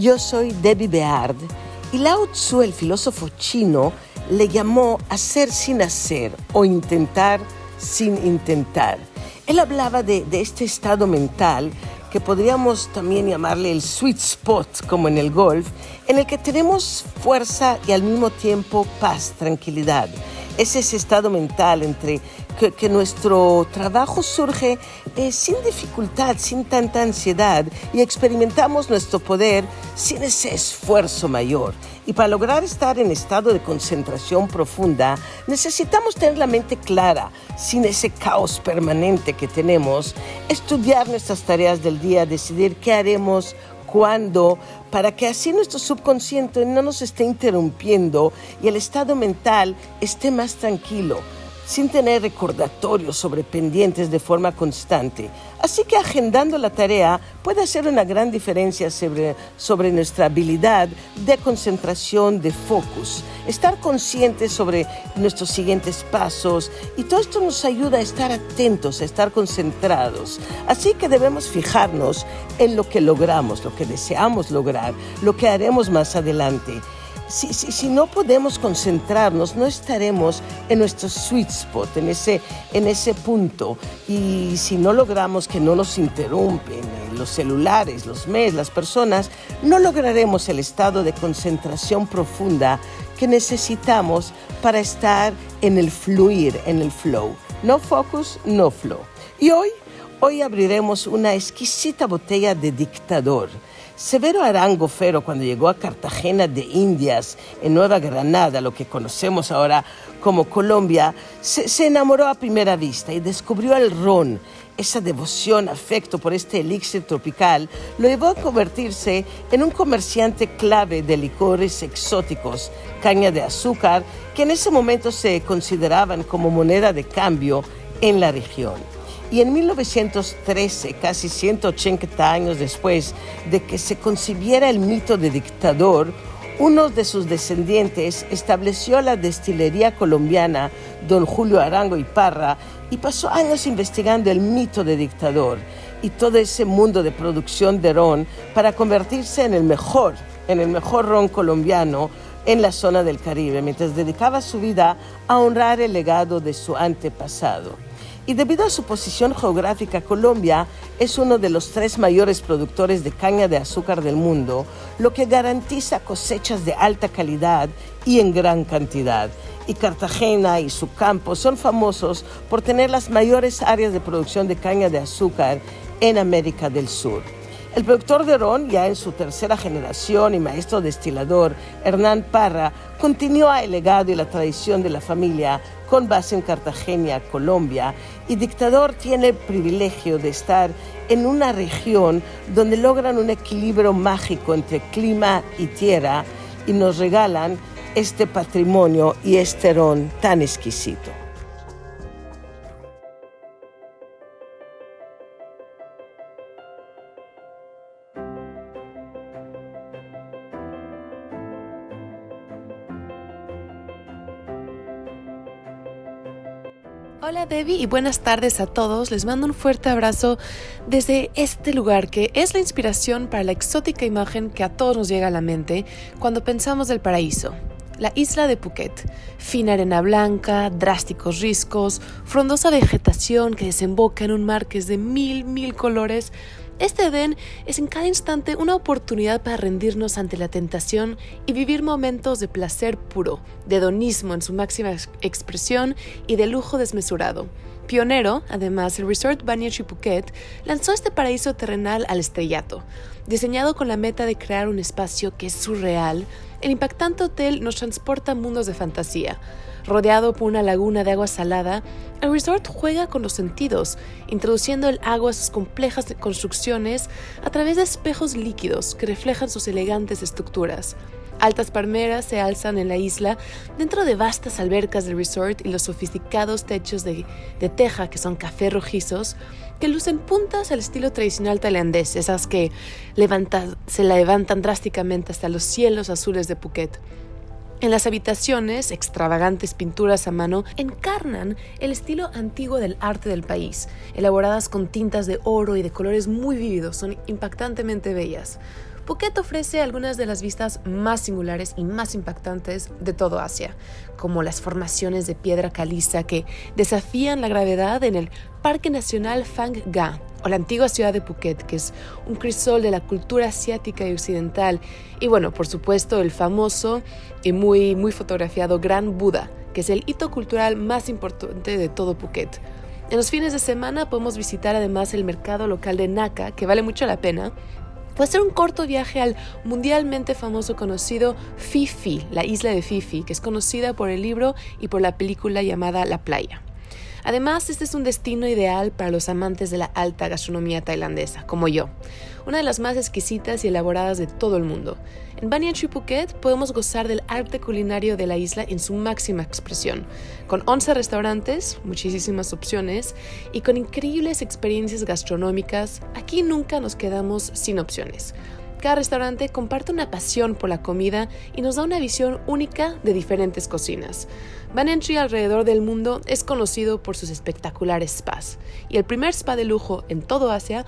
Yo soy Debbie Beard y Lao Tzu, el filósofo chino, le llamó hacer sin hacer o intentar sin intentar. Él hablaba de, este estado mental que podríamos también llamarle el sweet spot, como en el golf, en el que tenemos fuerza y al mismo tiempo paz, tranquilidad. Es ese estado mental entre que, nuestro trabajo surge eh, sin dificultad, sin tanta ansiedad y experimentamos nuestro poder sin ese esfuerzo mayor. Y para lograr estar en estado de concentración profunda, necesitamos tener la mente clara, sin ese caos permanente que tenemos, estudiar nuestras tareas del día, decidir qué haremos, cuándo, para que así nuestro subconsciente no nos esté interrumpiendo y el estado mental esté más tranquilo sin tener recordatorios sobre pendientes de forma constante. Así que agendando la tarea puede hacer una gran diferencia sobre, sobre nuestra habilidad de concentración, de focus, estar conscientes sobre nuestros siguientes pasos y todo esto nos ayuda a estar atentos, a estar concentrados. Así que debemos fijarnos en lo que logramos, lo que deseamos lograr, lo que haremos más adelante si, no podemos concentrarnos, no estaremos en nuestro sweet spot, en ese, en ese punto. Y si no logramos que no nos interrumpen eh, los celulares, los mails, las personas, no lograremos el estado de concentración profunda que necesitamos para estar en el fluir, en el flow. No focus, no flow. Y hoy, hoy abriremos una exquisita botella de dictador Severo Arango Fero, cuando llegó a Cartagena de Indias, en Nueva Granada, lo que conocemos ahora como Colombia, se, enamoró a primera vista y descubrió el ron. Esa devoción, afecto por este elixir tropical lo llevó a convertirse en un comerciante clave de licores exóticos, caña de azúcar, que en ese momento se consideraban como moneda de cambio en la región. Y en 1913, casi 180 años después de que se concibiera el mito de dictador, uno de sus descendientes estableció la destilería colombiana don Julio Arango y Parra y pasó años investigando el mito de dictador y todo ese mundo de producción de ron para convertirse en el mejor, en el mejor ron colombiano en la zona del Caribe, mientras dedicaba su vida a honrar el legado de su antepasado. Y debido a su posición geográfica, Colombia es uno de los tres mayores productores de caña de azúcar del mundo, lo que garantiza cosechas de alta calidad y en gran cantidad. Y Cartagena y su campo son famosos por tener las mayores áreas de producción de caña de azúcar en América del Sur. El productor de ron, ya en su tercera generación y maestro destilador, Hernán Parra, continúa el legado y la tradición de la familia con base en Cartagena, Colombia, y Dictador tiene el privilegio de estar en una región donde logran un equilibrio mágico entre clima y tierra y nos regalan este patrimonio y este ron tan exquisito. Debbie y buenas tardes a todos. Les mando un fuerte abrazo desde este lugar que es la inspiración para la exótica imagen que a todos nos llega a la mente cuando pensamos del paraíso. La isla de Phuket. Fina arena blanca, drásticos riscos, frondosa vegetación que desemboca en un mar que es de mil, mil colores, este Edén es en cada instante una oportunidad para rendirnos ante la tentación y vivir momentos de placer puro, de hedonismo en su máxima expresión y de lujo desmesurado. Pionero, además, el Resort Banyachi Phuket lanzó este paraíso terrenal al estrellato. Diseñado con la meta de crear un espacio que es surreal, el impactante hotel nos transporta mundos de fantasía Rodeado por una laguna de agua salada, el resort juega con los sentidos, introduciendo el agua a sus complejas construcciones a través de espejos líquidos que reflejan sus elegantes estructuras. Altas palmeras se alzan en la isla dentro de vastas albercas del resort y los sofisticados techos de, teja que son café rojizos que lucen puntas al estilo tradicional tailandés, esas que se levantan drásticamente hasta los cielos azules de Phuket. En las habitaciones, extravagantes pinturas a mano encarnan el estilo antiguo del arte del país, elaboradas con tintas de oro y de colores muy vívidos, son impactantemente bellas. Phuket ofrece algunas de las vistas más singulares y más impactantes de todo Asia, como las formaciones de piedra caliza que desafían la gravedad en el Parque Nacional Phang Nga, o la antigua ciudad de Phuket, que es un crisol de la cultura asiática y occidental, y bueno, por supuesto, el famoso y muy, muy fotografiado Gran Buda, que es el hito cultural más importante de todo Phuket. En los fines de semana podemos visitar además el mercado local de Naka, que vale mucho la pena, o hacer un corto viaje al mundialmente famoso conocido Fifi, la isla de Fifi, que es conocida por el libro y por la película llamada La Playa. Además, este es un destino ideal para los amantes de la alta gastronomía tailandesa, como yo, una de las más exquisitas y elaboradas de todo el mundo. En Banyan Tree Phuket podemos gozar del arte culinario de la isla en su máxima expresión, con 11 restaurantes, muchísimas opciones y con increíbles experiencias gastronómicas. Aquí nunca nos quedamos sin opciones. Cada restaurante comparte una pasión por la comida y nos da una visión única de diferentes cocinas. Banentry alrededor del mundo es conocido por sus espectaculares spas y el primer spa de lujo en todo Asia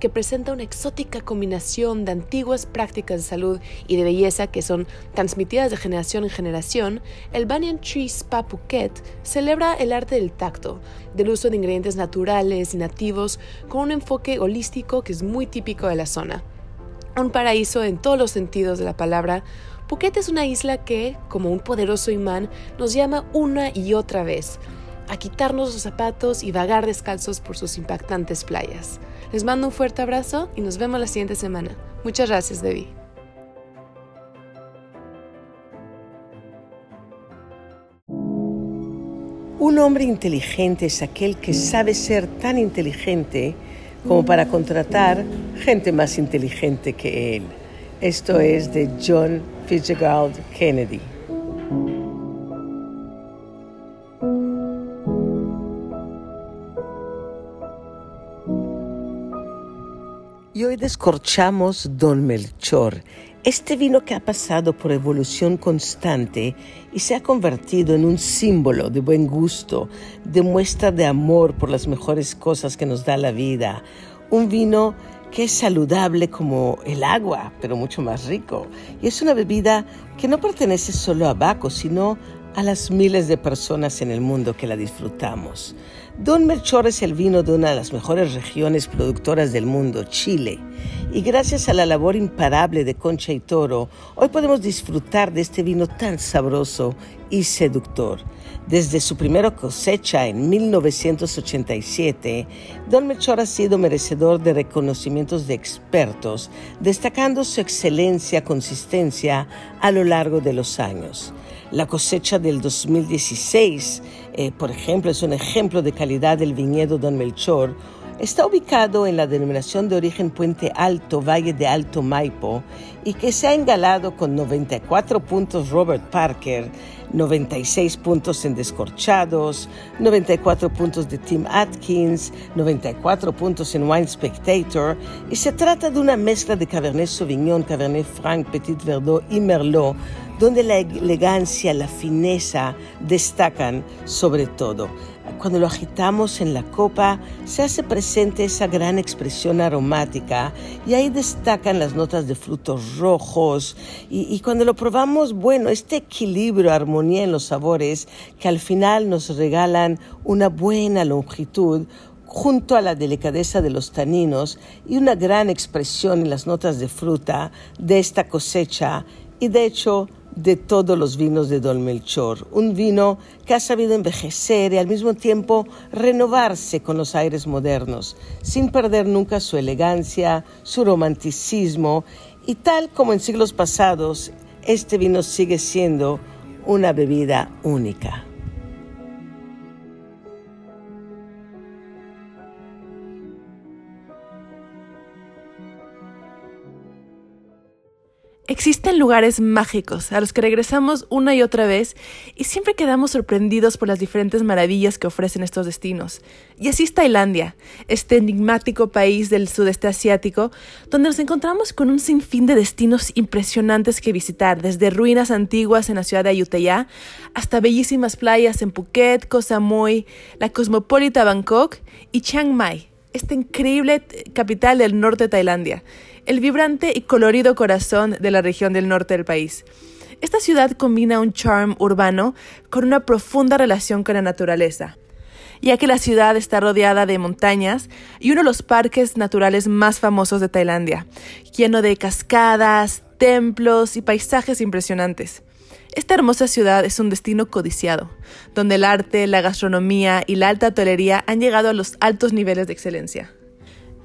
que presenta una exótica combinación de antiguas prácticas de salud y de belleza que son transmitidas de generación en generación, el Banyan Tree Spa Phuket celebra el arte del tacto, del uso de ingredientes naturales y nativos con un enfoque holístico que es muy típico de la zona un paraíso en todos los sentidos de la palabra, Phuket es una isla que, como un poderoso imán, nos llama una y otra vez a quitarnos los zapatos y vagar descalzos por sus impactantes playas. Les mando un fuerte abrazo y nos vemos la siguiente semana. Muchas gracias, Debbie. Un hombre inteligente es aquel que sabe ser tan inteligente como para contratar gente más inteligente que él. Esto es de John Fitzgerald Kennedy. Y hoy descorchamos Don Melchor, este vino que ha pasado por evolución constante y se ha convertido en un símbolo de buen gusto, de muestra de amor por las mejores cosas que nos da la vida. Un vino que es saludable como el agua, pero mucho más rico. Y es una bebida que no pertenece solo a Baco, sino a las miles de personas en el mundo que la disfrutamos. Don Melchor es el vino de una de las mejores regiones productoras del mundo, Chile. Y gracias a la labor imparable de Concha y Toro, hoy podemos disfrutar de este vino tan sabroso y seductor. Desde su primera cosecha en 1987, Don Melchor ha sido merecedor de reconocimientos de expertos, destacando su excelencia, consistencia a lo largo de los años. La cosecha del 2016, eh, por ejemplo, es un ejemplo de calidad del viñedo Don Melchor. Está ubicado en la denominación de origen Puente Alto, Valle de Alto Maipo, y que se ha engalado con 94 puntos Robert Parker, 96 puntos en Descorchados, 94 puntos de Tim Atkins, 94 puntos en Wine Spectator, y se trata de una mezcla de Cabernet Sauvignon, Cabernet Franc, Petit Verdot y Merlot, donde la elegancia, la fineza destacan sobre todo. Cuando lo agitamos en la copa, se hace presente esa gran expresión aromática y ahí destacan las notas de frutos rojos. Y, cuando lo probamos, bueno, este equilibrio, armonía en los sabores que al final nos regalan una buena longitud, junto a la delicadeza de los taninos y una gran expresión en las notas de fruta de esta cosecha y de hecho de todos los vinos de Don Melchor, un vino que ha sabido envejecer y al mismo tiempo renovarse con los aires modernos, sin perder nunca su elegancia, su romanticismo y tal como en siglos pasados, este vino sigue siendo una bebida única. Existen lugares mágicos a los que regresamos una y otra vez y siempre quedamos sorprendidos por las diferentes maravillas que ofrecen estos destinos. Y así es Tailandia, este enigmático país del sudeste asiático, donde nos encontramos con un sinfín de destinos impresionantes que visitar, desde ruinas antiguas en la ciudad de Ayutthaya hasta bellísimas playas en Phuket, Koh Samui, la cosmopolita Bangkok y Chiang Mai esta increíble capital del norte de Tailandia, el vibrante y colorido corazón de la región del norte del país. Esta ciudad combina un charm urbano con una profunda relación con la naturaleza, ya que la ciudad está rodeada de montañas y uno de los parques naturales más famosos de Tailandia, lleno de cascadas, templos y paisajes impresionantes. Esta hermosa ciudad es un destino codiciado, donde el arte, la gastronomía y la alta hotelería han llegado a los altos niveles de excelencia.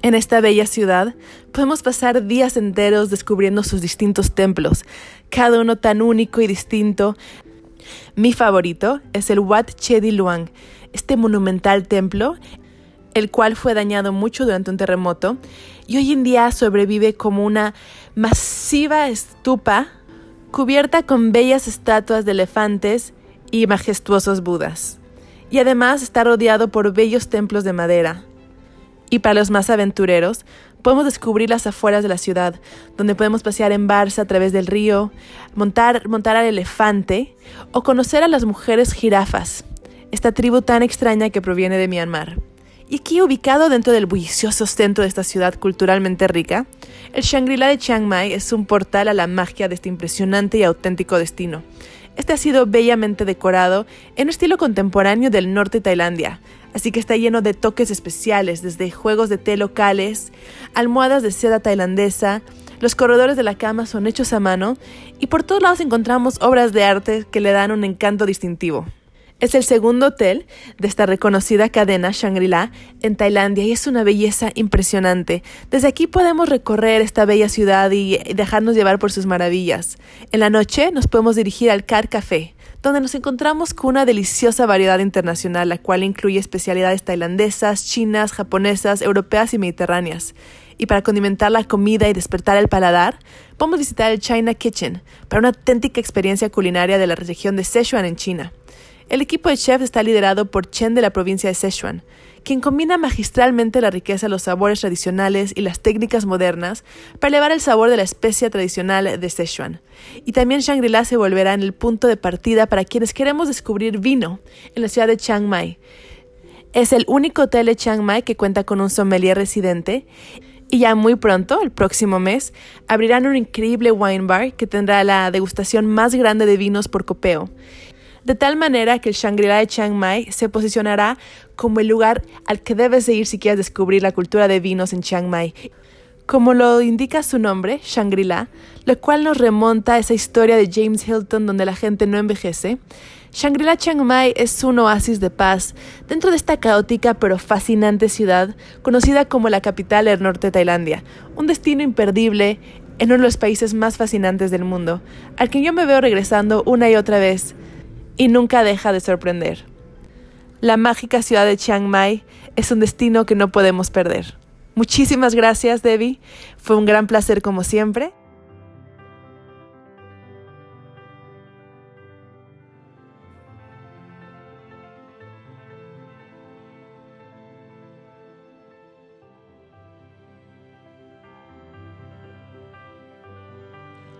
En esta bella ciudad podemos pasar días enteros descubriendo sus distintos templos, cada uno tan único y distinto. Mi favorito es el Wat Chedi Luang, este monumental templo, el cual fue dañado mucho durante un terremoto y hoy en día sobrevive como una masiva estupa cubierta con bellas estatuas de elefantes y majestuosos budas. Y además está rodeado por bellos templos de madera. Y para los más aventureros, podemos descubrir las afueras de la ciudad, donde podemos pasear en barca a través del río, montar, montar al elefante o conocer a las mujeres jirafas, esta tribu tan extraña que proviene de Myanmar. Y aquí, ubicado dentro del bullicioso centro de esta ciudad culturalmente rica, el Shangri-La de Chiang Mai es un portal a la magia de este impresionante y auténtico destino. Este ha sido bellamente decorado en un estilo contemporáneo del norte de Tailandia, así que está lleno de toques especiales, desde juegos de té locales, almohadas de seda tailandesa, los corredores de la cama son hechos a mano y por todos lados encontramos obras de arte que le dan un encanto distintivo. Es el segundo hotel de esta reconocida cadena Shangri-La en Tailandia y es una belleza impresionante. Desde aquí podemos recorrer esta bella ciudad y dejarnos llevar por sus maravillas. En la noche nos podemos dirigir al Car Café, donde nos encontramos con una deliciosa variedad internacional, la cual incluye especialidades tailandesas, chinas, japonesas, europeas y mediterráneas. Y para condimentar la comida y despertar el paladar, podemos visitar el China Kitchen para una auténtica experiencia culinaria de la región de Sichuan en China. El equipo de chefs está liderado por Chen de la provincia de Sichuan, quien combina magistralmente la riqueza de los sabores tradicionales y las técnicas modernas para elevar el sabor de la especia tradicional de Sichuan. Y también Shangri-La se volverá en el punto de partida para quienes queremos descubrir vino en la ciudad de Chiang Mai. Es el único hotel de Chiang Mai que cuenta con un sommelier residente y ya muy pronto, el próximo mes, abrirán un increíble wine bar que tendrá la degustación más grande de vinos por copeo de tal manera que el Shangri-La de Chiang Mai se posicionará como el lugar al que debes de ir si quieres descubrir la cultura de vinos en Chiang Mai. Como lo indica su nombre, Shangri-La, lo cual nos remonta a esa historia de James Hilton donde la gente no envejece, Shangri-La Chiang Mai es un oasis de paz dentro de esta caótica pero fascinante ciudad conocida como la capital del norte de Tailandia, un destino imperdible en uno de los países más fascinantes del mundo, al que yo me veo regresando una y otra vez y nunca deja de sorprender. La mágica ciudad de Chiang Mai es un destino que no podemos perder. Muchísimas gracias, Debbie. Fue un gran placer como siempre.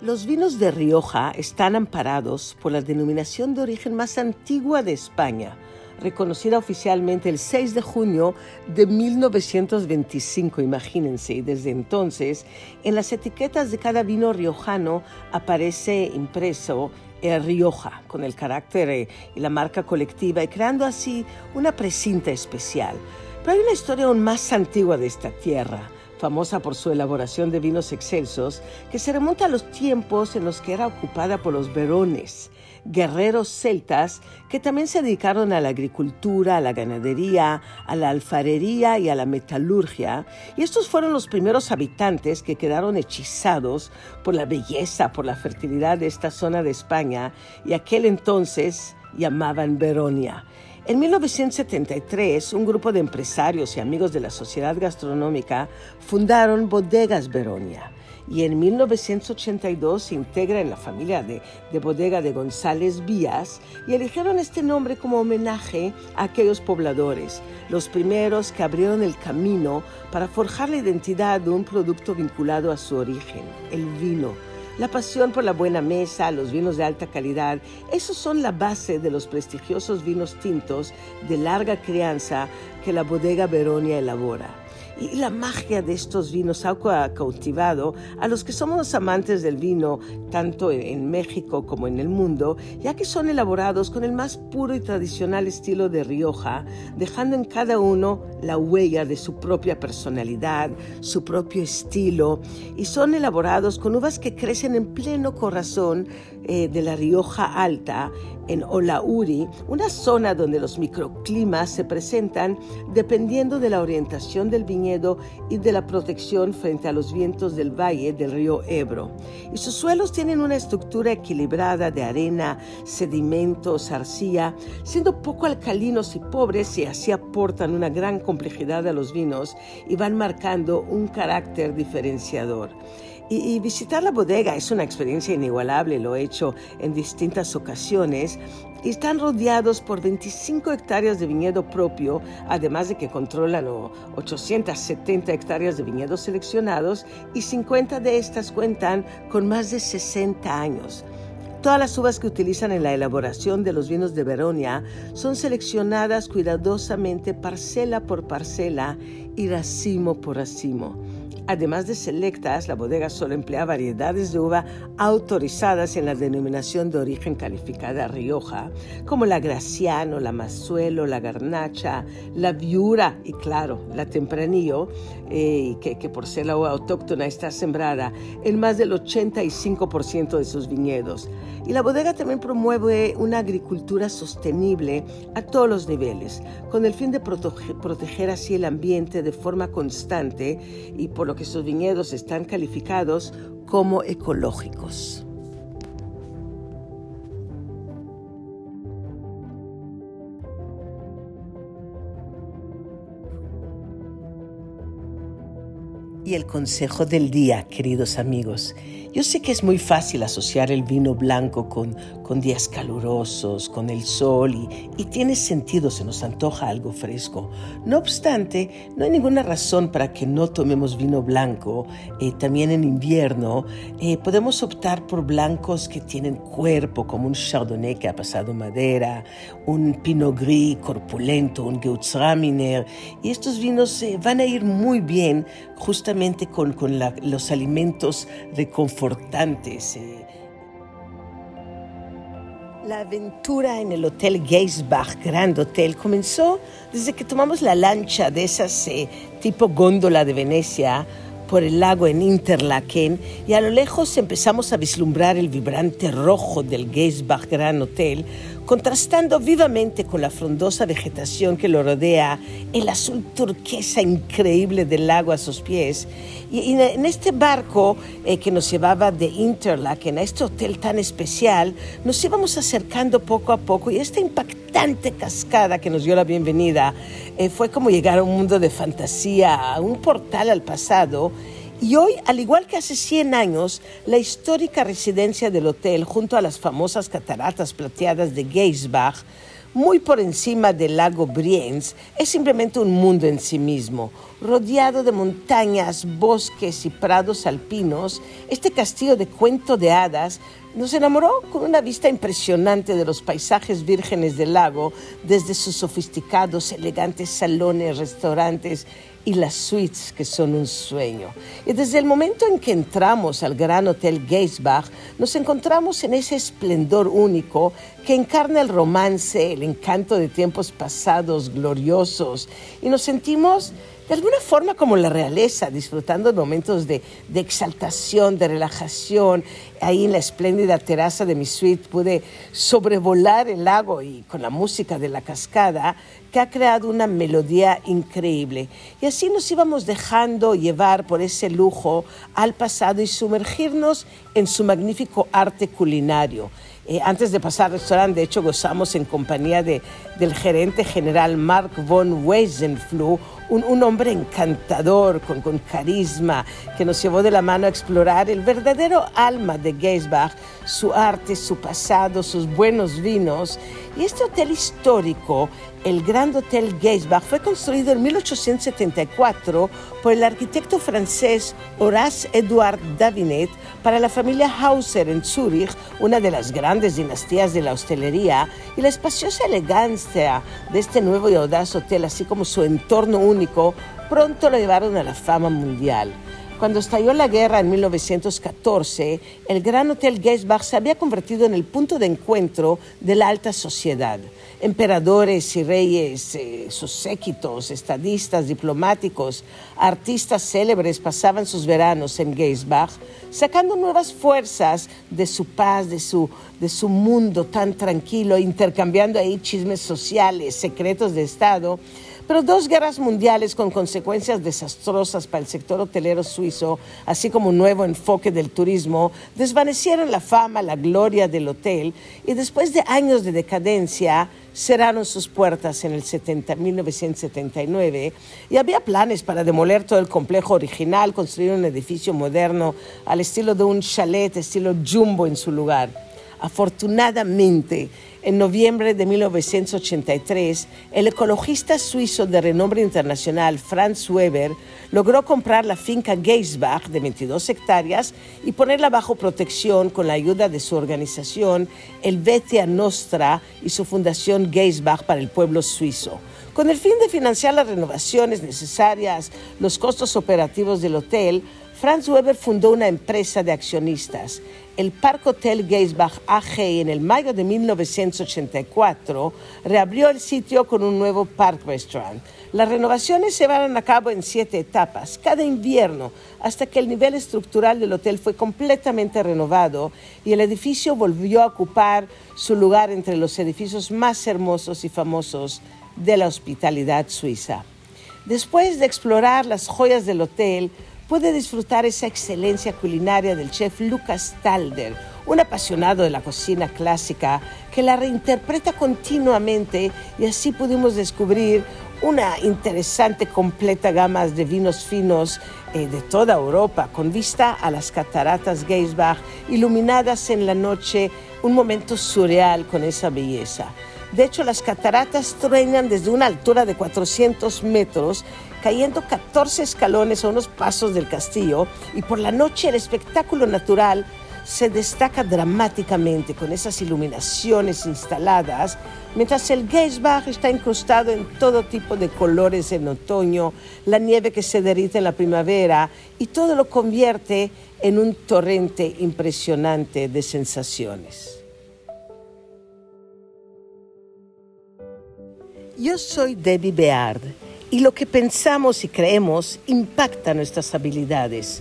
Los vinos de Rioja están amparados por la denominación de origen más antigua de España, reconocida oficialmente el 6 de junio de 1925, imagínense, y desde entonces en las etiquetas de cada vino riojano aparece impreso el Rioja, con el carácter eh, y la marca colectiva, y creando así una precinta especial. Pero hay una historia aún más antigua de esta tierra famosa por su elaboración de vinos excelsos, que se remonta a los tiempos en los que era ocupada por los verones, guerreros celtas que también se dedicaron a la agricultura, a la ganadería, a la alfarería y a la metalurgia, y estos fueron los primeros habitantes que quedaron hechizados por la belleza, por la fertilidad de esta zona de España, y aquel entonces llamaban Veronia. En 1973, un grupo de empresarios y amigos de la sociedad gastronómica fundaron Bodegas Veronia. Y en 1982 se integra en la familia de, de, bodega de González Vías y eligieron este nombre como homenaje a aquellos pobladores, los primeros que abrieron el camino para forjar la identidad de un producto vinculado a su origen, el vino la pasión por la buena mesa, los vinos de alta calidad, esos son la base de los prestigiosos vinos tintos de larga crianza que la bodega Veronia elabora. Y la magia de estos vinos ha cautivado a los que somos amantes del vino, tanto en México como en el mundo, ya que son elaborados con el más puro y tradicional estilo de Rioja, dejando en cada uno la huella de su propia personalidad, su propio estilo, y son elaborados con uvas que crecen en pleno corazón eh, de la Rioja Alta, en Olauri, una zona donde los microclimas se presentan dependiendo de la orientación del viñedo y de la protección frente a los vientos del valle del río Ebro. Y sus suelos tienen una estructura equilibrada de arena, sedimentos, arcilla, siendo poco alcalinos y pobres y así aportan una gran complejidad a los vinos y van marcando un carácter diferenciador. Y, visitar la bodega es una experiencia inigualable, lo he hecho en distintas ocasiones. Están rodeados por 25 hectáreas de viñedo propio, además de que controlan 870 hectáreas de viñedos seleccionados y 50 de estas cuentan con más de 60 años. Todas las uvas que utilizan en la elaboración de los vinos de Veronia son seleccionadas cuidadosamente parcela por parcela y racimo por racimo. Además de selectas, la bodega solo emplea variedades de uva autorizadas en la denominación de origen calificada Rioja, como la Graciano, la Mazuelo, la Garnacha, la Viura y claro, la Tempranillo, eh, que, que, por ser la uva autóctona está sembrada en más del 85% de sus viñedos. Y la bodega también promueve una agricultura sostenible a todos los niveles, con el fin de proteger así el ambiente de forma constante y por lo que sus viñedos están calificados como ecológicos. Y el consejo del día, queridos amigos. Yo sé que es muy fácil asociar el vino blanco con, con días calurosos, con el sol y, y, tiene sentido, se nos antoja algo fresco. No obstante, no hay ninguna razón para que no tomemos vino blanco. Eh, también en invierno eh, podemos optar por blancos que tienen cuerpo, como un Chardonnay que ha pasado madera, un Pinot Gris corpulento, un Gewürztraminer. Y estos vinos eh, van a ir muy bien justamente con, con los alimentos reconfortantes. La aventura en el Hotel Geisbach, Grand Hotel, comenzó desde que tomamos la lancha de esas eh, tipo góndola de Venecia por el lago en Interlaken y a lo lejos empezamos a vislumbrar el vibrante rojo del Geisbach Grand Hotel contrastando vivamente con la frondosa vegetación que lo rodea, el azul turquesa increíble del lago a sus pies. Y, en este barco eh, que nos llevaba de Interlaken a este hotel tan especial, nos íbamos acercando poco a poco y esta impactante cascada que nos dio la bienvenida eh, fue como llegar a un mundo de fantasía, a un portal al pasado y hoy, al igual que hace 100 años, la histórica residencia del hotel, junto a las famosas cataratas plateadas de Geisbach, muy por encima del lago Brienz, es simplemente un mundo en sí mismo. Rodeado de montañas, bosques y prados alpinos, este castillo de cuento de hadas nos enamoró con una vista impresionante de los paisajes vírgenes del lago, desde sus sofisticados, elegantes salones, restaurantes y las suites que son un sueño. Y desde el momento en que entramos al Gran Hotel Geisbach, nos encontramos en ese esplendor único que encarna el romance, el encanto de tiempos pasados gloriosos, y nos sentimos de alguna forma como la realeza, disfrutando momentos de, exaltación, de relajación. Ahí en la espléndida terraza de mi suite pude sobrevolar el lago y con la música de la cascada que ha creado una melodía increíble. Y así nos íbamos dejando llevar por ese lujo al pasado y sumergirnos en su magnífico arte culinario. Eh, antes de pasar al restaurante, de hecho, gozamos en compañía de, del gerente general Mark von Weisenfluh, un, hombre encantador, con, con, carisma, que nos llevó de la mano a explorar el verdadero alma de Geisbach, su arte, su pasado, sus buenos vinos. Y este hotel histórico el Grand Hotel Geisbach fue construido en 1874 por el arquitecto francés Horace Edouard Davinet para la familia Hauser en Zúrich, una de las grandes dinastías de la hostelería, y la espaciosa elegancia de este nuevo y audaz hotel, así como su entorno único, pronto lo llevaron a la fama mundial. Cuando estalló la guerra en 1914, el Gran Hotel Geisbach se había convertido en el punto de encuentro de la alta sociedad. Emperadores y reyes, eh, sus séquitos, estadistas, diplomáticos, artistas célebres pasaban sus veranos en Geisbach, sacando nuevas fuerzas de su paz, de su, de su mundo tan tranquilo, intercambiando ahí chismes sociales, secretos de Estado pero dos guerras mundiales con consecuencias desastrosas para el sector hotelero suizo, así como un nuevo enfoque del turismo, desvanecieron la fama, la gloria del hotel y después de años de decadencia, cerraron sus puertas en el 70, 1979 y había planes para demoler todo el complejo original, construir un edificio moderno al estilo de un chalet, estilo jumbo en su lugar. Afortunadamente, en noviembre de 1983, el ecologista suizo de renombre internacional Franz Weber logró comprar la finca Geisbach de 22 hectáreas y ponerla bajo protección con la ayuda de su organización Helvetia Nostra y su fundación Geisbach para el pueblo suizo. Con el fin de financiar las renovaciones necesarias, los costos operativos del hotel, Franz Weber fundó una empresa de accionistas, el Park Hotel Geisbach AG, en el mayo de 1984 reabrió el sitio con un nuevo Park Restaurant. Las renovaciones se llevaron a cabo en siete etapas, cada invierno, hasta que el nivel estructural del hotel fue completamente renovado y el edificio volvió a ocupar su lugar entre los edificios más hermosos y famosos de la hospitalidad suiza. Después de explorar las joyas del hotel, puede disfrutar esa excelencia culinaria del chef Lucas Talder, un apasionado de la cocina clásica que la reinterpreta continuamente y así pudimos descubrir una interesante completa gama de vinos finos eh, de toda Europa con vista a las cataratas Geisbach iluminadas en la noche, un momento surreal con esa belleza. De hecho, las cataratas truenan desde una altura de 400 metros cayendo 14 escalones a unos pasos del castillo y por la noche el espectáculo natural se destaca dramáticamente con esas iluminaciones instaladas, mientras el Geisbach está incrustado en todo tipo de colores en otoño, la nieve que se derrite en la primavera y todo lo convierte en un torrente impresionante de sensaciones. Yo soy Debbie Beard y lo que pensamos y creemos impacta nuestras habilidades.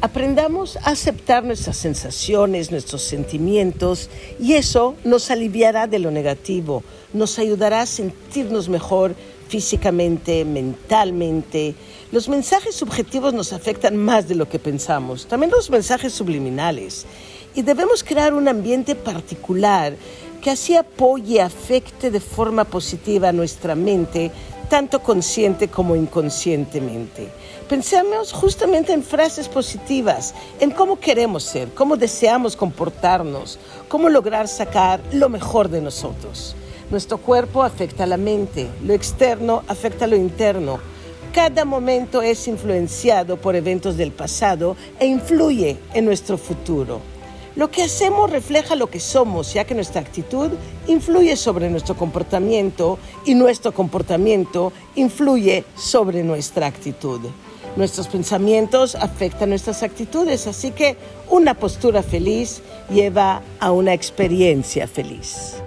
Aprendamos a aceptar nuestras sensaciones, nuestros sentimientos y eso nos aliviará de lo negativo, nos ayudará a sentirnos mejor físicamente, mentalmente. Los mensajes subjetivos nos afectan más de lo que pensamos, también los mensajes subliminales. Y debemos crear un ambiente particular que así apoye, afecte de forma positiva nuestra mente tanto consciente como inconscientemente. Pensemos justamente en frases positivas, en cómo queremos ser, cómo deseamos comportarnos, cómo lograr sacar lo mejor de nosotros. Nuestro cuerpo afecta a la mente, lo externo afecta a lo interno. Cada momento es influenciado por eventos del pasado e influye en nuestro futuro. Lo que hacemos refleja lo que somos, ya que nuestra actitud influye sobre nuestro comportamiento y nuestro comportamiento influye sobre nuestra actitud. Nuestros pensamientos afectan nuestras actitudes, así que una postura feliz lleva a una experiencia feliz.